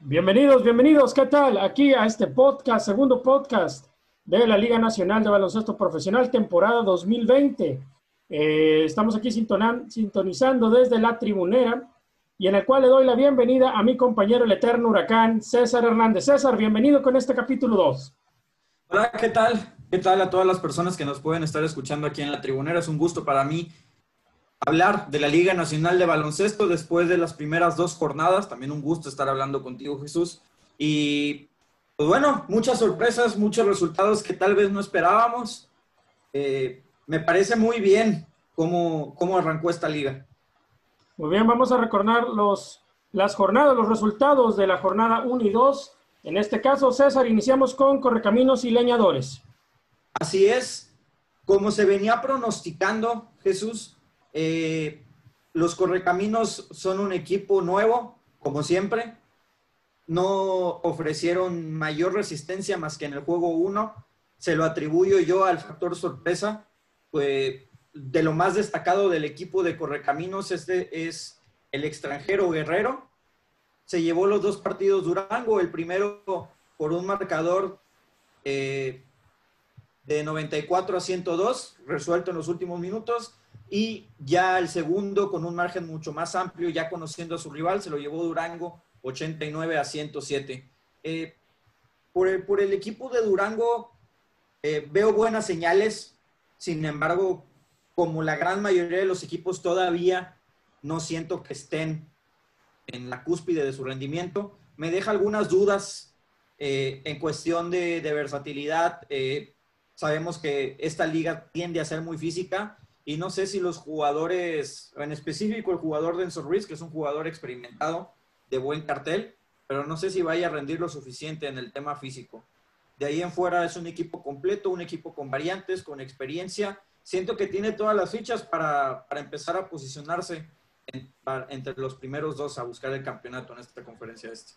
Bienvenidos, bienvenidos, ¿qué tal? Aquí a este podcast, segundo podcast de la Liga Nacional de Baloncesto Profesional, temporada 2020. Eh, estamos aquí sintonizando desde la tribunera y en el cual le doy la bienvenida a mi compañero el eterno huracán, César Hernández. César, bienvenido con este capítulo 2. Hola, ¿qué tal? ¿Qué tal a todas las personas que nos pueden estar escuchando aquí en la tribunera? Es un gusto para mí hablar de la Liga Nacional de Baloncesto después de las primeras dos jornadas. También un gusto estar hablando contigo, Jesús. Y pues bueno, muchas sorpresas, muchos resultados que tal vez no esperábamos. Eh, me parece muy bien cómo, cómo arrancó esta liga. Muy bien, vamos a recordar los, las jornadas, los resultados de la jornada 1 y 2. En este caso, César, iniciamos con Correcaminos y Leñadores. Así es, como se venía pronosticando, Jesús, eh, los Correcaminos son un equipo nuevo, como siempre. No ofrecieron mayor resistencia más que en el juego 1. Se lo atribuyo yo al factor sorpresa. Pues, de lo más destacado del equipo de Correcaminos este es el extranjero Guerrero. Se llevó los dos partidos Durango, el primero por un marcador eh, de 94 a 102, resuelto en los últimos minutos, y ya el segundo con un margen mucho más amplio, ya conociendo a su rival, se lo llevó Durango 89 a 107. Eh, por, el, por, el, equipo de Durango eh, veo buenas señales, sin embargo, como la gran mayoría de los equipos todavía no siento que estén en la cúspide de su rendimiento. Me deja algunas dudas eh, en cuestión de, de versatilidad. sabemos que esta liga tiende a ser muy física y no sé si los jugadores, en específico el jugador de Enzo Ruiz, que es un jugador experimentado, de buen cartel, pero no sé si vaya a rendir lo suficiente en el tema físico. De ahí en fuera es un equipo completo, un equipo con variantes, con experiencia. Siento que tiene todas las fichas para, para empezar a posicionarse entre los primeros dos a buscar el campeonato en esta conferencia este.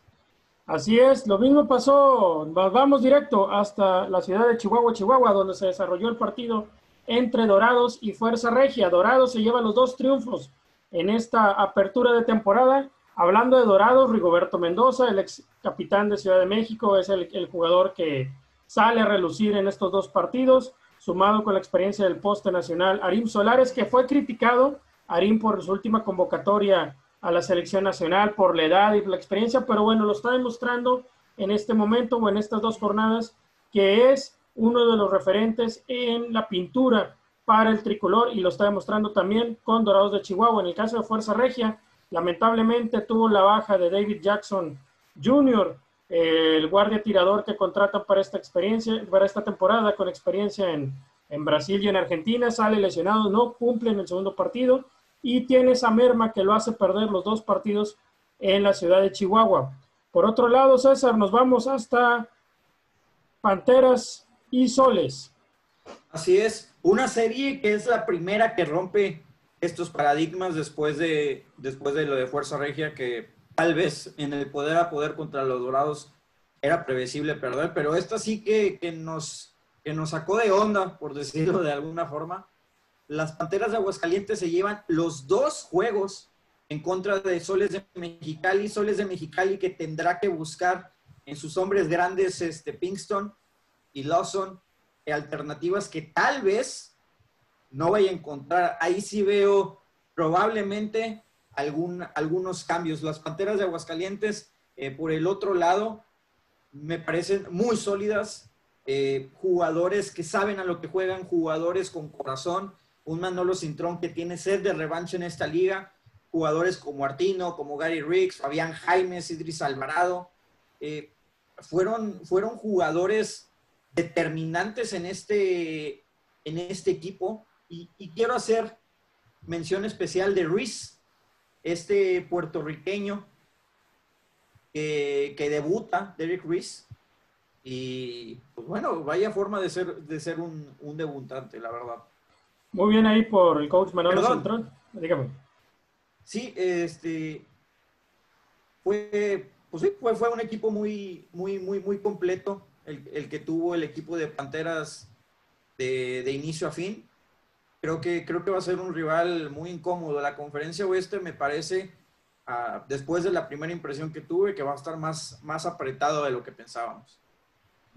Así es, lo mismo pasó, vamos directo hasta la ciudad de Chihuahua, Chihuahua, donde se desarrolló el partido entre Dorados y Fuerza Regia. Dorados se lleva los dos triunfos en esta apertura de temporada. Hablando de Dorados, Rigoberto Mendoza, el ex capitán de Ciudad de México, es el, jugador que sale a relucir en estos dos partidos, sumado con la experiencia del poste nacional Arim Solares, que fue criticado, Arim por su última convocatoria a la selección nacional, por la edad y la experiencia, pero bueno, lo está demostrando en este momento o en estas dos jornadas, que es uno de los referentes en la pintura para el tricolor y lo está demostrando también con Dorados de Chihuahua. En el caso de Fuerza Regia, lamentablemente tuvo la baja de David Jackson Jr., el guardia tirador que contratan para esta experiencia, para esta temporada con experiencia en, en Brasil y en Argentina, sale lesionado, no cumple en el segundo partido y tiene esa merma que lo hace perder los dos partidos en la ciudad de Chihuahua. Por otro lado, César, nos vamos hasta Panteras y Soles. Así es, una serie que es la primera que rompe estos paradigmas después de, después de lo de Fuerza Regia, que tal vez en el poder a poder contra los Dorados era previsible perder, pero esta sí que, que, nos, que nos sacó de onda, por decirlo de alguna forma. Las Panteras de Aguascalientes se llevan los dos juegos en contra de Soles de Mexicali, Soles de Mexicali que tendrá que buscar en sus hombres grandes este, Pinkston y Lawson, alternativas que tal vez no vaya a encontrar. Ahí sí veo probablemente algún, algunos cambios. Las Panteras de Aguascalientes, eh, por el otro lado, me parecen muy sólidas. Eh, jugadores que saben a lo que juegan, jugadores con corazón. Un Manolo Cintrón que tiene sed de revancha en esta liga. Jugadores como Artino, como Gary Riggs, Fabián Jaimes, Idris Alvarado. Eh, fueron, fueron jugadores determinantes en este, en este equipo. Y, quiero hacer mención especial de Ruiz, este puertorriqueño que, debuta, Derek Ruiz. Y pues bueno, vaya forma de ser, de ser un, debutante, la verdad. Muy bien ahí por el coach Manolo Centrón. Dígame. Sí, este fue, pues sí, fue, fue un equipo muy, muy, muy, muy completo el, que tuvo el equipo de Panteras de, inicio a fin. Creo que, creo que va a ser un rival muy incómodo. La conferencia oeste me parece después de la primera impresión que tuve, que va a estar más, más apretado de lo que pensábamos.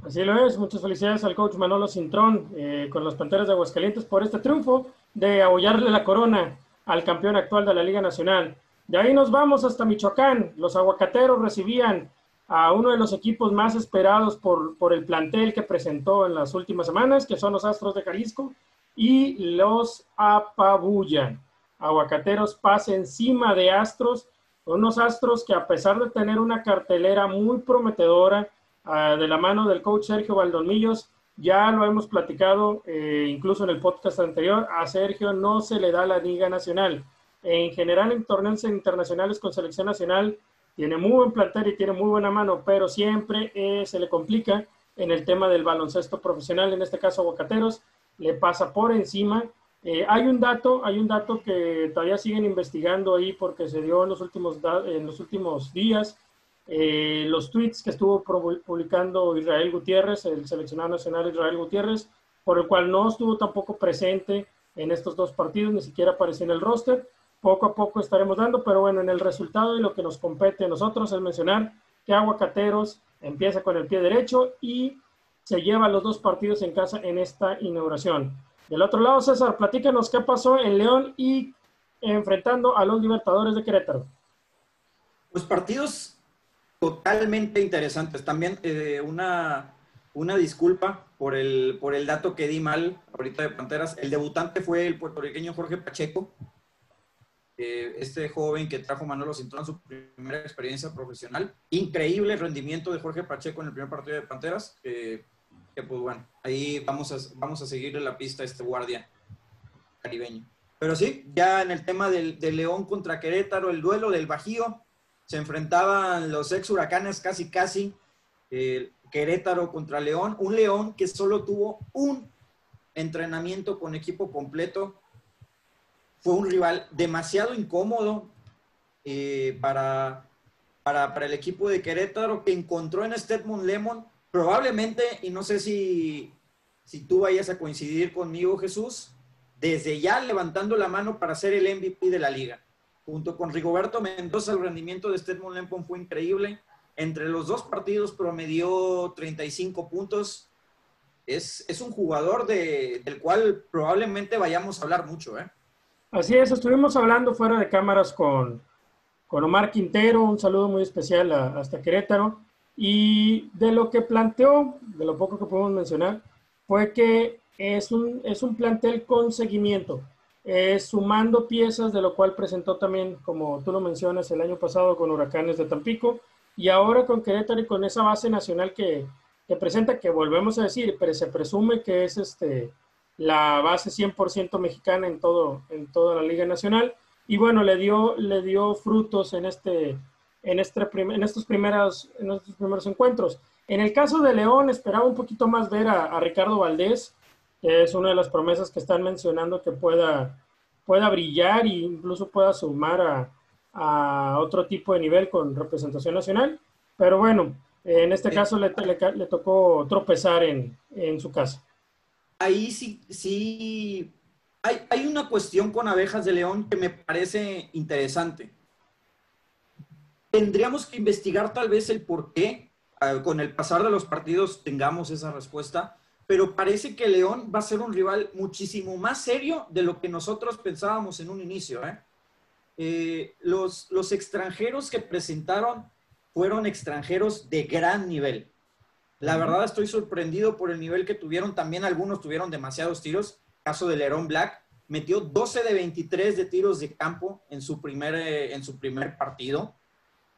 Así lo es. Muchas felicidades al coach Manolo Cintrón eh, con los Panteras de Aguascalientes por este triunfo de abollarle la corona al campeón actual de la Liga Nacional. De ahí nos vamos hasta Michoacán. Los aguacateros recibían a uno de los equipos más esperados por, por el plantel que presentó en las últimas semanas, que son los Astros de Jalisco, y los apabullan. Aguacateros pasa encima de Astros, unos Astros que a pesar de tener una cartelera muy prometedora, Ah, de la mano del coach Sergio Valdomillos. Ya lo hemos platicado eh, incluso en el podcast anterior. A Sergio no se le da la Liga Nacional. En general, en torneos internacionales con selección nacional, tiene muy buen plantel y tiene muy buena mano, pero siempre eh, se le complica en el tema del baloncesto profesional, en este caso Aguacateros, le pasa por encima. Eh, hay un dato, hay un dato que todavía siguen investigando ahí porque se dio en los últimos, en los últimos días eh, los tweets que estuvo publicando Israel Gutiérrez, el seleccionado nacional Israel Gutiérrez, por el cual no estuvo tampoco presente en estos dos partidos, ni siquiera apareció en el roster. Poco a poco estaremos dando, pero bueno, en el resultado y lo que nos compete a nosotros es mencionar que Aguacateros empieza con el pie derecho y se lleva los dos partidos en casa en esta inauguración. Del otro lado, César, platícanos qué pasó en León y enfrentando a los Libertadores de Querétaro. Pues partidos totalmente interesantes. También eh, una, una disculpa por el, por el dato que di mal ahorita de Panteras. El debutante fue el puertorriqueño Jorge Pacheco, eh, este joven que trajo Manolo Cintrón su primera experiencia profesional. Increíble rendimiento de Jorge Pacheco en el primer partido de Panteras. que pues bueno, ahí vamos a, vamos a seguirle la pista a este guardia caribeño. Pero sí, ya en el tema del, León contra Querétaro, el duelo del Bajío, se enfrentaban los ex huracanes casi casi, Querétaro contra León, un León que solo tuvo un entrenamiento con equipo completo, fue un rival demasiado incómodo eh, para, para, el equipo de Querétaro que encontró en Stedmon Lemon, probablemente, y no sé si, si tú vayas a coincidir conmigo, Jesús, desde ya levantando la mano para ser el MVP de la liga. Junto con Rigoberto Mendoza, el rendimiento de Stedmon Lempon fue increíble. Entre los dos partidos promedió 35 puntos. Es, es un jugador de, del cual probablemente vayamos a hablar mucho. ¿eh? Así es, estuvimos hablando fuera de cámaras con, con Omar Quintero, un saludo muy especial hasta Querétaro. Y de lo que planteó, de lo poco que podemos mencionar, fue que es un, es un plantel con seguimiento eh, sumando piezas, de lo cual presentó también, como tú lo mencionas, el año pasado con Huracanes de Tampico, y ahora con Querétaro y con esa base nacional que, que presenta, que volvemos a decir, pero se presume que es este, la base 100% mexicana en, todo, en toda la Liga Nacional. Y bueno, le dio, le dio frutos en, este, en, este, en, estos primeros, en estos primeros encuentros. En el caso de León, esperaba un poquito más ver a, a Ricardo Valdés, es una de las promesas que están mencionando que pueda, pueda brillar e incluso pueda sumar a, a otro tipo de nivel con representación nacional. Pero bueno, en este caso le, le, tocó tropezar en, en, su casa. Ahí sí, sí, hay, hay una cuestión con Abejas de León que me parece interesante. Tendríamos que investigar tal vez el por qué, ah, con el pasar de los partidos tengamos esa respuesta, pero parece que León va a ser un rival muchísimo más serio de lo que nosotros pensábamos en un inicio. ¿eh? Eh, los, los extranjeros que presentaron fueron extranjeros de gran nivel. La verdad estoy sorprendido por el nivel que tuvieron. También algunos tuvieron demasiados tiros. Caso de Lerón Black, metió 12 de 23 de tiros de campo en su primer, eh, en su primer partido,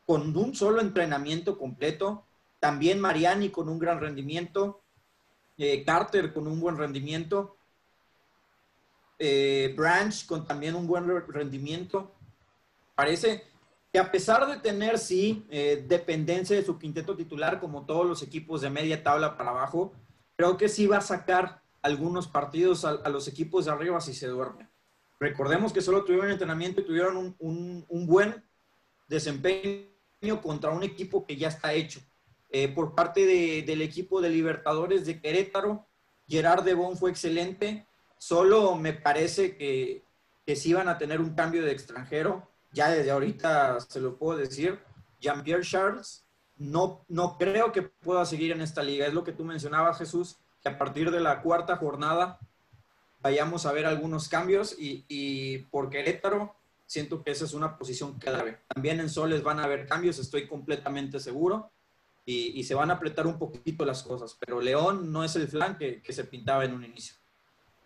con un solo entrenamiento completo. También Mariani con un gran rendimiento. Eh, Carter con un buen rendimiento, eh, Branch con también un buen rendimiento. Parece que a pesar de tener, sí, eh, dependencia de su quinteto titular, como todos los equipos de media tabla para abajo, creo que sí va a sacar algunos partidos a, los equipos de arriba si se duerme. Recordemos que solo tuvieron entrenamiento y tuvieron un, un buen desempeño contra un equipo que ya está hecho. Eh, por parte del equipo de Libertadores de Querétaro. Gerard de Bon fue excelente. Solo me parece que, que sí van a tener un cambio de extranjero. Ya desde ahorita se lo puedo decir, Jean-Pierre Charles, no, no creo que pueda seguir en esta liga. Es lo que tú mencionabas, Jesús, que a partir de la cuarta jornada vayamos a ver algunos cambios y, y por Querétaro siento que esa es una posición clave. También en Soles van a haber cambios, estoy completamente seguro, y, y se van a apretar un poquito las cosas, pero León no es el flan que, que se pintaba en un inicio.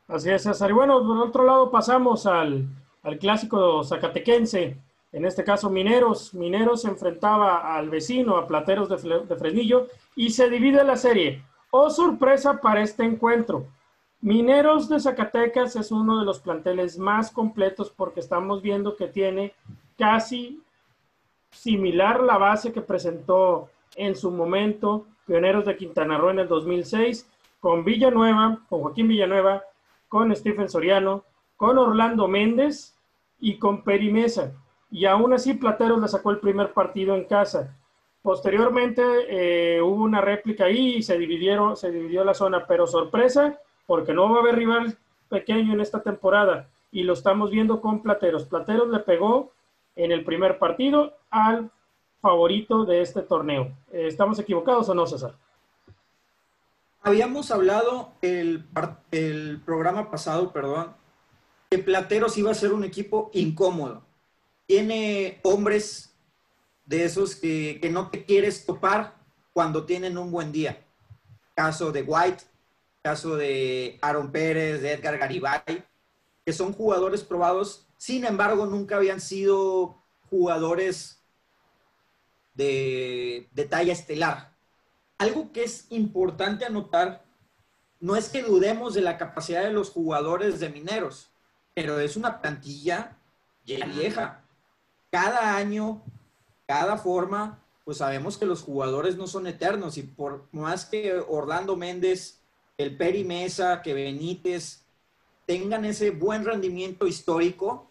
Así es, César. Y bueno, por otro lado pasamos al, al clásico zacatequense, en este caso Mineros. Mineros se enfrentaba al vecino, a Plateros de, Fresnillo, y se divide la serie. Oh, sorpresa para este encuentro. Mineros de Zacatecas es uno de los planteles más completos porque estamos viendo que tiene casi similar la base que presentó en su momento Pioneros de Quintana Roo en el 2006 con Villanueva, con Joaquín Villanueva, con Stephen Soriano, con Orlando Méndez y con Perimesa. Y aún así Plateros le sacó el primer partido en casa. Posteriormente eh, hubo una réplica ahí y se dividió la zona, pero sorpresa, porque no va a haber rival pequeño en esta temporada y lo estamos viendo con Plateros. Plateros le pegó en el primer partido al favorito de este torneo. Eh, ¿Estamos equivocados o no, César? Habíamos hablado el programa pasado, perdón, que Plateros iba a ser un equipo incómodo. Tiene hombres de esos que, no te quieres topar cuando tienen un buen día. Caso de White, caso de Aaron Pérez, de Edgar Garibay, que son jugadores probados, sin embargo, nunca habían sido jugadores de, de talla estelar. Algo que es importante anotar, no es que dudemos de la capacidad de los jugadores de mineros, pero es una plantilla ya vieja. Cada año, cada forma, pues sabemos que los jugadores no son eternos y por más que Orlando Méndez el Peri Mesa, que Benítez tengan ese buen rendimiento histórico,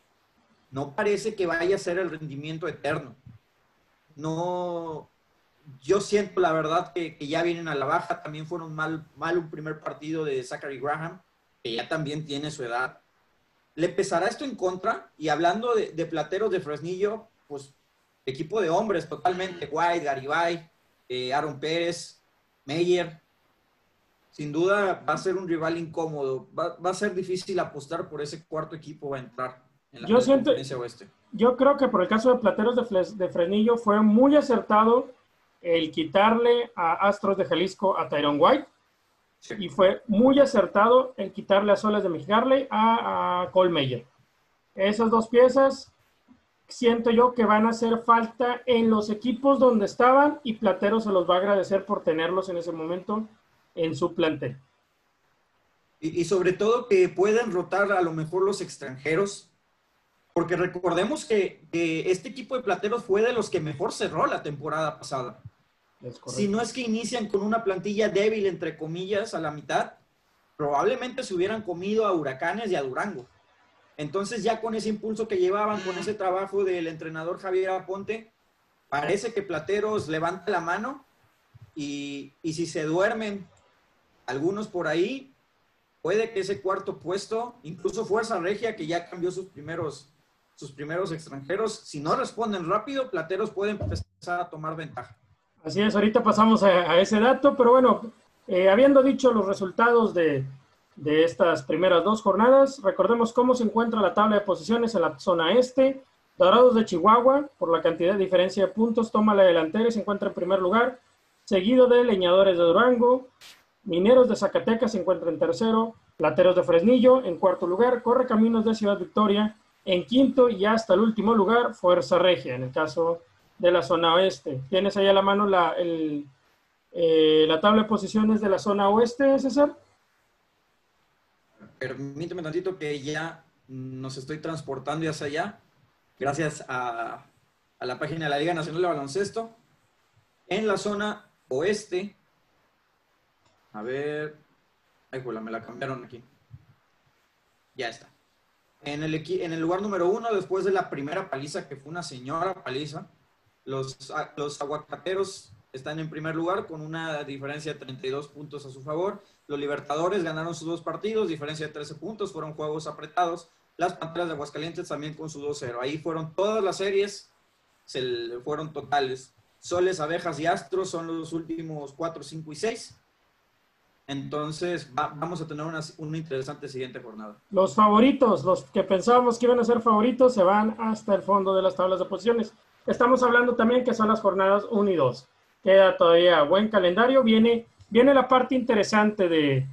no parece que vaya a ser el rendimiento eterno. No, yo siento la verdad que, que ya vienen a la baja, también fueron mal, mal un primer partido de Zachary Graham, que ya también tiene su edad. ¿Le pesará esto en contra? Y hablando de, de plateros de Fresnillo, pues equipo de hombres totalmente, White, Garibay, eh, Aaron Pérez, Meyer, sin duda va a ser un rival incómodo. Va, va, a ser difícil apostar por ese cuarto equipo a entrar en la yo siento, oeste. Yo creo que por el caso de Plateros de, Fles, de, Frenillo fue muy acertado el quitarle a Astros de Jalisco a Tyron White. Y fue muy acertado el quitarle a Soles de Mexicali a, a. Esas dos piezas siento yo que van a hacer falta en los equipos donde estaban y Plateros se los va a agradecer por tenerlos en ese momento en su plantel. Y, sobre todo que pueden rotar a lo mejor los extranjeros, porque recordemos que, que, este equipo de plateros fue de los que mejor cerró la temporada pasada. Si no es que inician con una plantilla débil, entre comillas, a la mitad, probablemente se hubieran comido a Huracanes y a Durango. Entonces ya con ese impulso que llevaban, con ese trabajo del entrenador Javier Aponte, parece que Plateros levanta la mano y, y si se duermen algunos por ahí, puede que ese cuarto puesto, incluso Fuerza Regia, que ya cambió sus primeros, sus primeros extranjeros, si no responden rápido, Plateros pueden empezar a tomar ventaja. Así es, ahorita pasamos a, ese dato, pero bueno, eh, habiendo dicho los resultados de, de estas primeras dos jornadas, recordemos cómo se encuentra la tabla de posiciones en la zona este. Dorados de Chihuahua, por la cantidad de diferencia de puntos, toma la delantera y se encuentra en primer lugar, seguido de Leñadores de Durango, Mineros de Zacatecas se encuentra en tercero, Plateros de Fresnillo en cuarto lugar, Corre Caminos de Ciudad Victoria en quinto y hasta el último lugar, Fuerza Regia, en el caso de la zona oeste. ¿Tienes ahí a la mano la, el, eh, la tabla de posiciones de la zona oeste, César? Permíteme tantito que ya nos estoy transportando hacia allá, gracias a, a la página de la Liga Nacional de Baloncesto. En la zona oeste a ver. Ay, pues me la cambiaron aquí. Ya está. En el, en el lugar número uno, después de la primera paliza, que fue una señora paliza, los, los aguacateros están en primer lugar con una diferencia de 32 puntos a su favor. Los Libertadores ganaron sus dos partidos, diferencia de 13 puntos, fueron juegos apretados. las Panteras de Aguascalientes también con su 2-0. Ahí fueron todas las series, se fueron totales. Soles, Abejas y Astros son los últimos 4, 5 y 6. Entonces vamos a tener una, una, interesante siguiente jornada. Los favoritos, los que pensábamos que iban a ser favoritos, se van hasta el fondo de las tablas de posiciones. Estamos hablando también que son las jornadas 1 y 2. Queda todavía buen calendario. Viene, viene la parte interesante de,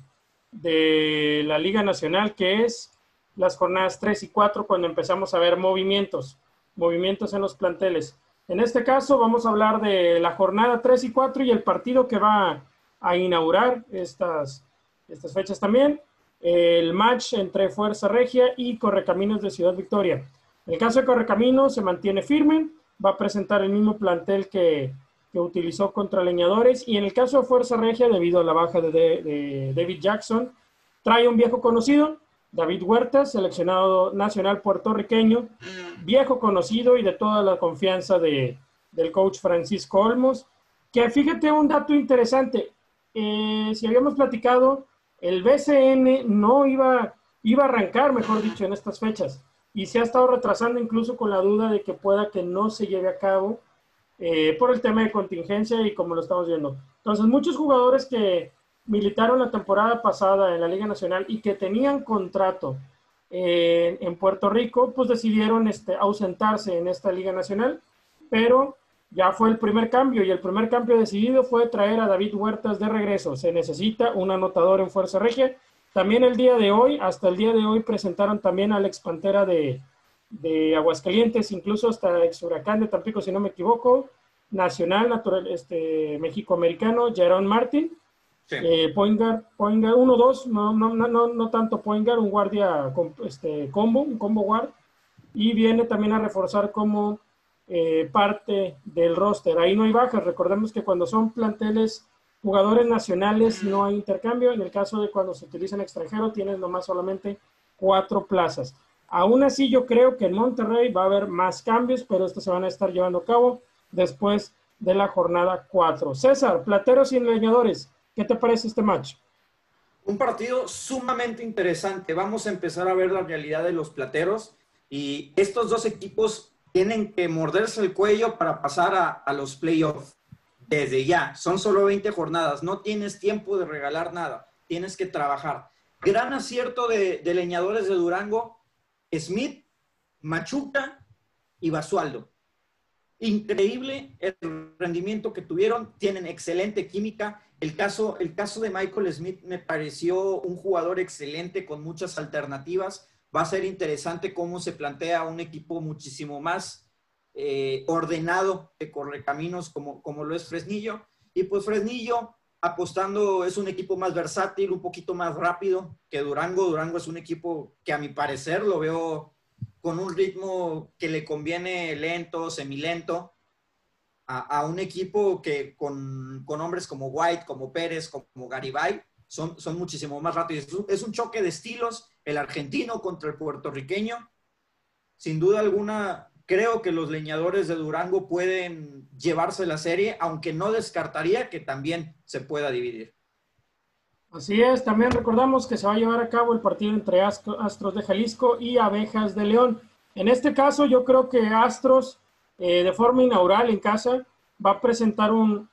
de la Liga Nacional, que es las jornadas 3 y 4, cuando empezamos a ver movimientos, movimientos en los planteles. En este caso vamos a hablar de la jornada 3 y 4 y el partido que va a inaugurar estas, estas fechas también, el match entre Fuerza Regia y Correcaminos de Ciudad Victoria. El caso de Correcaminos se mantiene firme, va a presentar el mismo plantel que, que utilizó contra Leñadores y en el caso de Fuerza Regia, debido a la baja de, David Jackson, trae un viejo conocido, David Huerta, seleccionado nacional puertorriqueño, viejo conocido y de toda la confianza de, del coach Francisco Olmos. Que fíjate un dato interesante, eh, si habíamos platicado, el BCN no iba, iba a arrancar, mejor dicho, en estas fechas y se ha estado retrasando incluso con la duda de que pueda que no se lleve a cabo eh, por el tema de contingencia y como lo estamos viendo. Entonces, muchos jugadores que militaron la temporada pasada en la Liga Nacional y que tenían contrato eh, en Puerto Rico, pues decidieron este, ausentarse en esta Liga Nacional, pero ya fue el primer cambio y el primer cambio decidido fue traer a David Huertas de regreso. Se necesita un anotador en Fuerza Regia. También el día de hoy, hasta el día de hoy, presentaron también al ex Pantera de, de Aguascalientes, incluso hasta ex Huracán de Tampico, si no me equivoco, Nacional, natural, este, México-Americano, Jerón Martín Sí. Eh, Poingar, 1-2, no, no, no, no tanto Poingar, un guardia este, combo, un combo guard. Y viene también a reforzar como eh, parte del roster. Ahí no hay bajas. Recordemos que cuando son planteles jugadores nacionales no hay intercambio. En el caso de cuando se utiliza en extranjero, tienes nomás solamente cuatro plazas. Aún así, yo creo que en Monterrey va a haber más cambios, pero estos se van a estar llevando a cabo después de la jornada 4. César, plateros y leñadores. ¿Qué te parece este match? Un partido sumamente interesante. Vamos a empezar a ver la realidad de los plateros y estos dos equipos tienen que morderse el cuello para pasar a, los playoffs. Desde ya, son solo 20 jornadas, no tienes tiempo de regalar nada, tienes que trabajar. Gran acierto de, leñadores de Durango, Smith, Machuca y Basualdo. Increíble el rendimiento que tuvieron, tienen excelente química el caso, el caso de Michael Smith me pareció un jugador excelente con muchas alternativas. Va a ser interesante cómo se plantea un equipo muchísimo más eh, ordenado de correcaminos como, como lo es Fresnillo. Y pues Fresnillo apostando es un equipo más versátil, un poquito más rápido que Durango. Durango es un equipo que a mi parecer lo veo con un ritmo que le conviene lento, semilento a, un equipo que con, hombres como White, como Pérez, como Garibay, son, son muchísimo más rápidos. Es un choque de estilos, el argentino contra el puertorriqueño. Sin duda alguna, creo que los leñadores de Durango pueden llevarse la serie, aunque no descartaría que también se pueda dividir. Así es, también recordamos que se va a llevar a cabo el partido entre Astros de Jalisco y Abejas de León. En este caso, yo creo que Astros eh, de forma inaugural en casa, va a presentar un,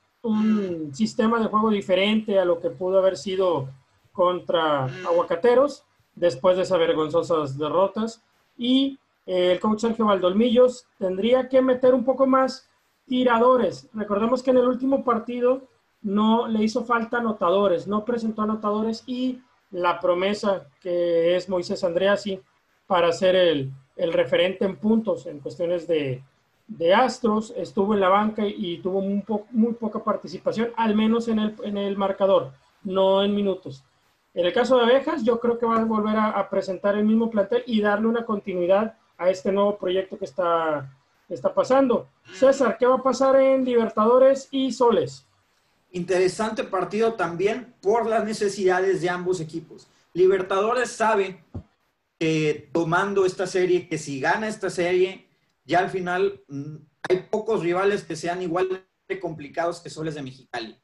sistema de juego diferente a lo que pudo haber sido contra Aguacateros después de esas vergonzosas derrotas. Y el coach Sergio Valdolmillos tendría que meter un poco más tiradores. Recordemos que en el último partido no le hizo falta anotadores, no presentó anotadores y la promesa que es Moisés Andreasi para ser el, el referente en puntos en cuestiones de, de Astros estuvo en la banca y tuvo muy, poca participación, al menos en el, en el, marcador, no en minutos. En el caso de Abejas, yo creo que va a volver a, presentar el mismo plantel y darle una continuidad a este nuevo proyecto que está, está pasando. César, ¿qué va a pasar en Libertadores y Soles? Interesante partido también por las necesidades de ambos equipos. Libertadores sabe que tomando esta serie, que si gana esta serie, ya al final mm, hay pocos rivales que sean igual de complicados que Soles de Mexicali.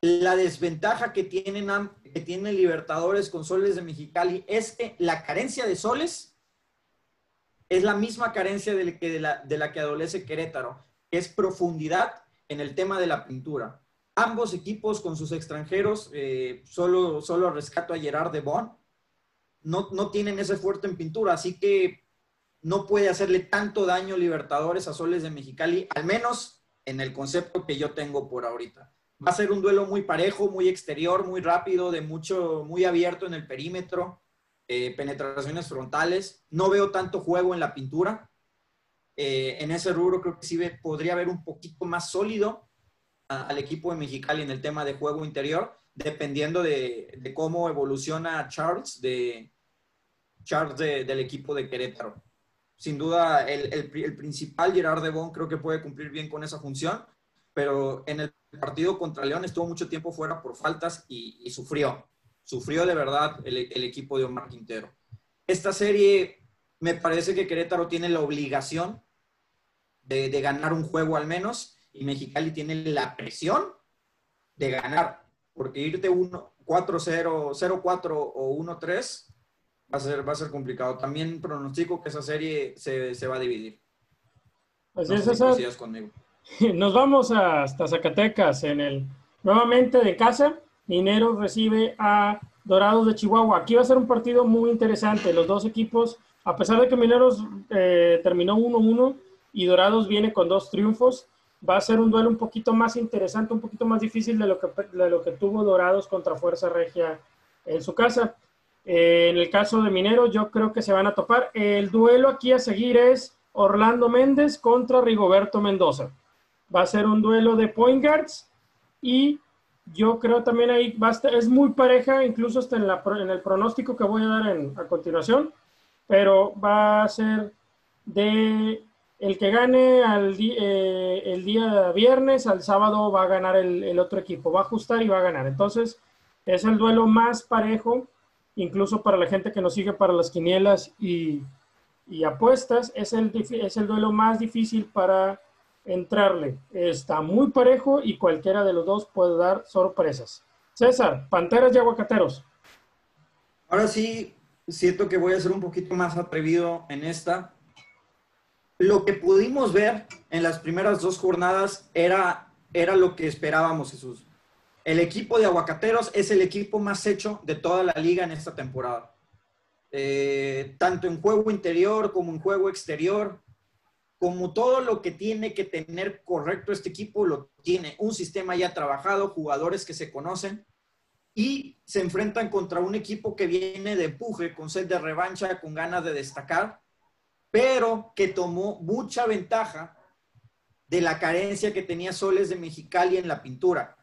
La desventaja que tienen, que tienen Libertadores con Soles de Mexicali es que la carencia de Soles es la misma carencia de, la que adolece Querétaro, que es profundidad en el tema de la pintura. Ambos equipos con sus extranjeros, eh, solo, solo rescato a Gerard de Bon, no, no tienen ese fuerte en pintura, así que no puede hacerle tanto daño Libertadores a Soles de Mexicali, al menos en el concepto que yo tengo por ahorita. Va a ser un duelo muy parejo, muy exterior, muy rápido, de mucho, muy abierto en el perímetro, eh, penetraciones frontales. No veo tanto juego en la pintura. Eh, en ese rubro creo que sí podría haber un poquito más sólido al equipo de Mexicali en el tema de juego interior, dependiendo de, cómo evoluciona Charles, de, Charles del equipo de Querétaro. Sin duda, el, principal Gerard de Bon creo que puede cumplir bien con esa función, pero en el partido contra León estuvo mucho tiempo fuera por faltas y, sufrió. Sufrió de verdad el, equipo de Omar Quintero. Esta serie, me parece que Querétaro tiene la obligación de, de ganar un juego al menos y Mexicali tiene la presión de ganar, porque irte 4-0, 0-4 o 1-3 va a, ser, va a ser complicado. También pronostico que esa serie se, se va a dividir. Así es, eso. conmigo. Nos vamos hasta Zacatecas en el nuevamente de casa. Mineros recibe a Dorados de Chihuahua. Aquí va a ser un partido muy interesante. Los dos equipos, a pesar de que Mineros eh, terminó 1-1 y Dorados viene con dos triunfos, va a ser un duelo un poquito más interesante, un poquito más difícil de lo que, de lo que tuvo Dorados contra Fuerza Regia en su casa. Eh, en el caso de Minero, yo creo que se van a topar. El duelo aquí a seguir es Orlando Méndez contra Rigoberto Mendoza. Va a ser un duelo de point guards y yo creo también ahí es muy pareja, incluso hasta en, en el pronóstico que voy a dar a continuación, pero va a ser de el que gane eh, el día viernes, al sábado va a ganar el, otro equipo, va a ajustar y va a ganar. Entonces, es el duelo más parejo, incluso para la gente que nos sigue para las quinielas y, apuestas, es el, es el duelo más difícil para entrarle. Está muy parejo y cualquiera de los dos puede dar sorpresas. César, Panteras y Aguacateros. Ahora sí, siento que voy a ser un poquito más atrevido en esta lo que pudimos ver en las primeras dos jornadas era, era lo que esperábamos, Jesús. El equipo de Aguacateros es el equipo más hecho de toda la liga en esta temporada. Eh, tanto en juego interior como en juego exterior, como todo lo que tiene que tener correcto este equipo, lo tiene. Un sistema ya trabajado, jugadores que se conocen y se enfrentan contra un equipo que viene de empuje, con sed de revancha, con ganas de destacar pero que tomó mucha ventaja de la carencia que tenía Soles de Mexicali en la pintura,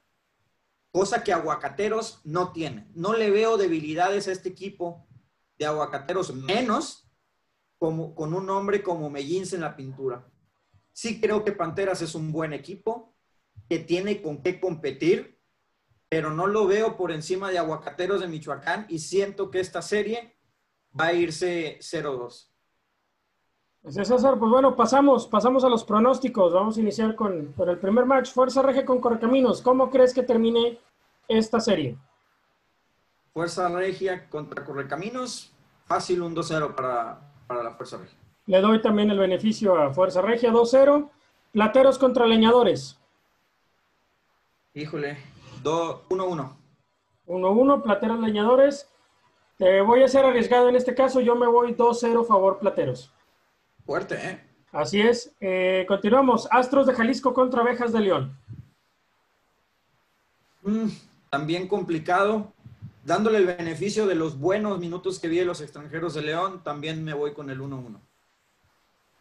cosa que Aguacateros no tiene. No le veo debilidades a este equipo de Aguacateros, menos como, con un hombre como Mellins en la pintura. Sí creo que Panteras es un buen equipo, que tiene con qué competir, pero no lo veo por encima de Aguacateros de Michoacán y siento que esta serie va a irse 0-2. Pues César, pues bueno, pasamos, pasamos a los pronósticos. Vamos a iniciar con, el primer match. Fuerza Regia con Correcaminos. ¿Cómo crees que termine esta serie? Fuerza Regia contra Correcaminos. Fácil un 2-0 para, la Fuerza Regia. Le doy también el beneficio a Fuerza Regia 2-0. Plateros contra Leñadores. Híjole, 1-1. 1-1, Plateros Leñadores. Te voy a ser arriesgado en este caso. Yo me voy 2-0 favor Plateros. Fuerte, ¿eh? Así es. Eh, continuamos. Astros de Jalisco contra Abejas de León. Mm, también complicado. Dándole el beneficio de los buenos minutos que vi de los extranjeros de León, también me voy con el 1-1.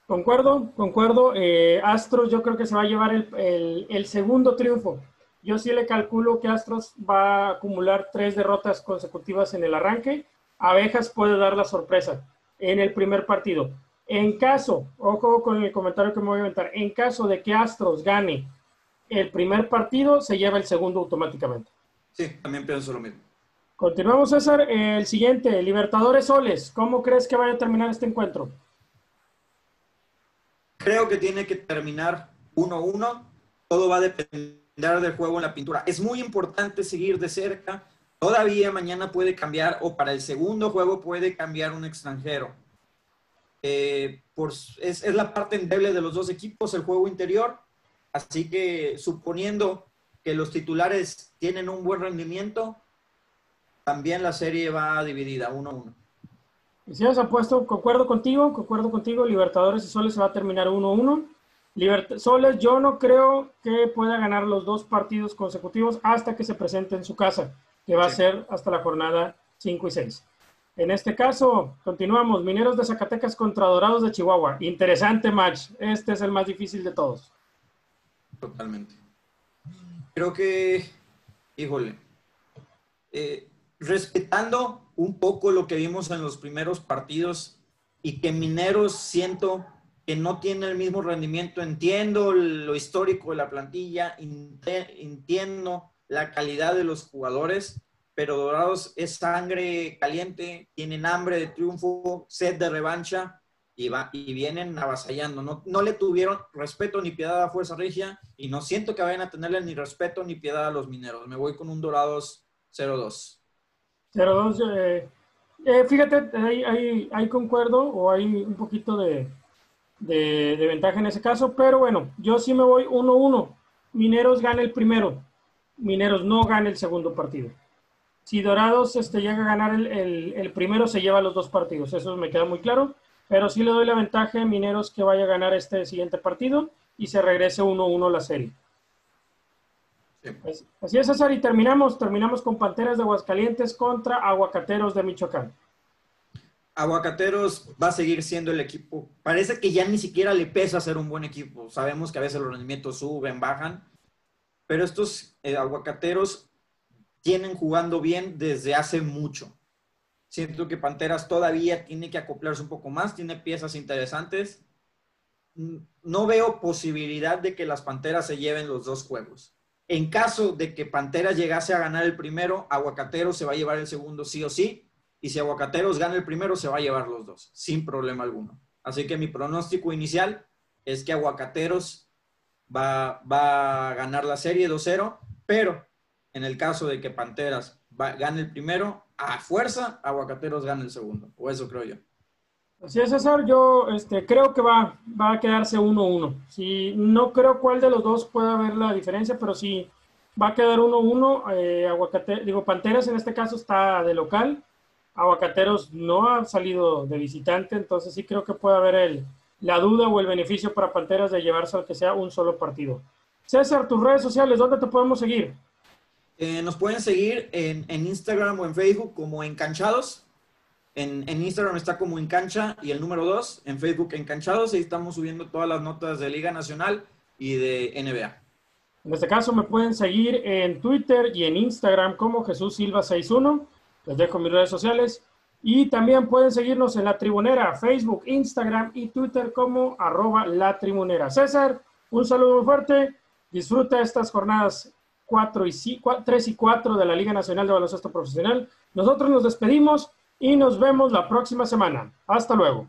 Concuerdo, concuerdo. Eh, Astros yo creo que se va a llevar el, el, segundo triunfo. Yo sí le calculo que Astros va a acumular tres derrotas consecutivas en el arranque. Abejas puede dar la sorpresa en el primer partido. En caso, ojo con el comentario que me voy a inventar, en caso de que Astros gane el primer partido, se lleva el segundo automáticamente. Sí, también pienso lo mismo. Continuamos, César. El siguiente, Libertadores Soles. ¿Cómo crees que vaya a terminar este encuentro? Creo que tiene que terminar 1-1. Todo va a depender del juego en la pintura. Es muy importante seguir de cerca. Todavía mañana puede cambiar o para el segundo juego puede cambiar un extranjero Eh, es, la parte endeble de los dos equipos, el juego interior. Así que suponiendo que los titulares tienen un buen rendimiento, también la serie va dividida 1-1. Si has apuesto, concuerdo contigo, concuerdo contigo, Libertadores y Soles se va a terminar 1-1. Soles, yo no creo que pueda ganar los dos partidos consecutivos hasta que se presente en su casa, que va a ser hasta la jornada 5 y 6. En este caso, continuamos. Mineros de Zacatecas contra Dorados de Chihuahua. Interesante match. Este es el más difícil de todos. Totalmente. Creo que, híjole, eh, respetando un poco lo que vimos en los primeros partidos y que Mineros siento que no tiene el mismo rendimiento. Entiendo lo histórico de la plantilla, entiendo la calidad de los jugadores, pero Dorados es sangre caliente, tienen hambre de triunfo, sed de revancha y, va, y vienen avasallando. No, no le tuvieron respeto ni piedad a Fuerza Regia y no siento que vayan a tenerle ni respeto ni piedad a los mineros. Me voy con un Dorados 0-2. 0-2. Eh, eh, fíjate, ahí, ahí concuerdo o hay un poquito de, de, ventaja en ese caso, pero bueno, yo sí me voy 1-1. Mineros gana el primero, Mineros no gana el segundo partido. Si Dorados este, llega a ganar el, el, primero, se lleva los dos partidos, eso me queda muy claro, pero sí le doy la ventaja a Mineros que vaya a ganar este siguiente partido y se regrese 1-1 la serie. Así es, César, y terminamos, terminamos con Panteras de Aguascalientes contra Aguacateros de Michoacán. Aguacateros va a seguir siendo el equipo. Parece que ya ni siquiera le pesa ser un buen equipo. Sabemos que a veces los rendimientos suben, bajan, pero estos eh, aguacateros tienen jugando bien desde hace mucho. Siento que Panteras todavía tiene que acoplarse un poco más, tiene piezas interesantes. No veo posibilidad de que las Panteras se lleven los dos juegos. En caso de que Panteras llegase a ganar el primero, Aguacateros se va a llevar el segundo sí o sí y si Aguacateros gana el primero, se va a llevar los dos, sin problema alguno. Así que mi pronóstico inicial es que Aguacateros va, va a ganar la serie 2-0, pero en el caso de que Panteras gane el primero, a fuerza, Aguacateros gana el segundo, o eso creo yo. Así es, César, yo este, creo que va, va a quedarse 1-1. Si, no creo cuál de los dos pueda haber la diferencia, pero sí va a quedar 1-1. Eh, digo, Panteras en este caso está de local Aguacateros no ha salido de visitante, entonces sí creo que puede haber el, la duda o el beneficio para Panteras de llevarse al que sea un solo partido. César, tus redes sociales, ¿dónde te podemos seguir? Eh, nos pueden seguir en, Instagram o en Facebook como Encanchados. En, en, Instagram está como Encancha y el número 2, en Facebook Encanchados, ahí estamos subiendo todas las notas de Liga Nacional y de NBA. En este caso me pueden seguir en Twitter y en Instagram como Jesús Silva 61 les dejo mis redes sociales. Y también pueden seguirnos en La Tribunera, Facebook, Instagram y Twitter como arroba La Tribunera. César, un saludo muy fuerte. Disfruta estas jornadas 4 y 3 y 4 de la Liga Nacional de Baloncesto Profesional. Nosotros nos despedimos y nos vemos la próxima semana. Hasta luego.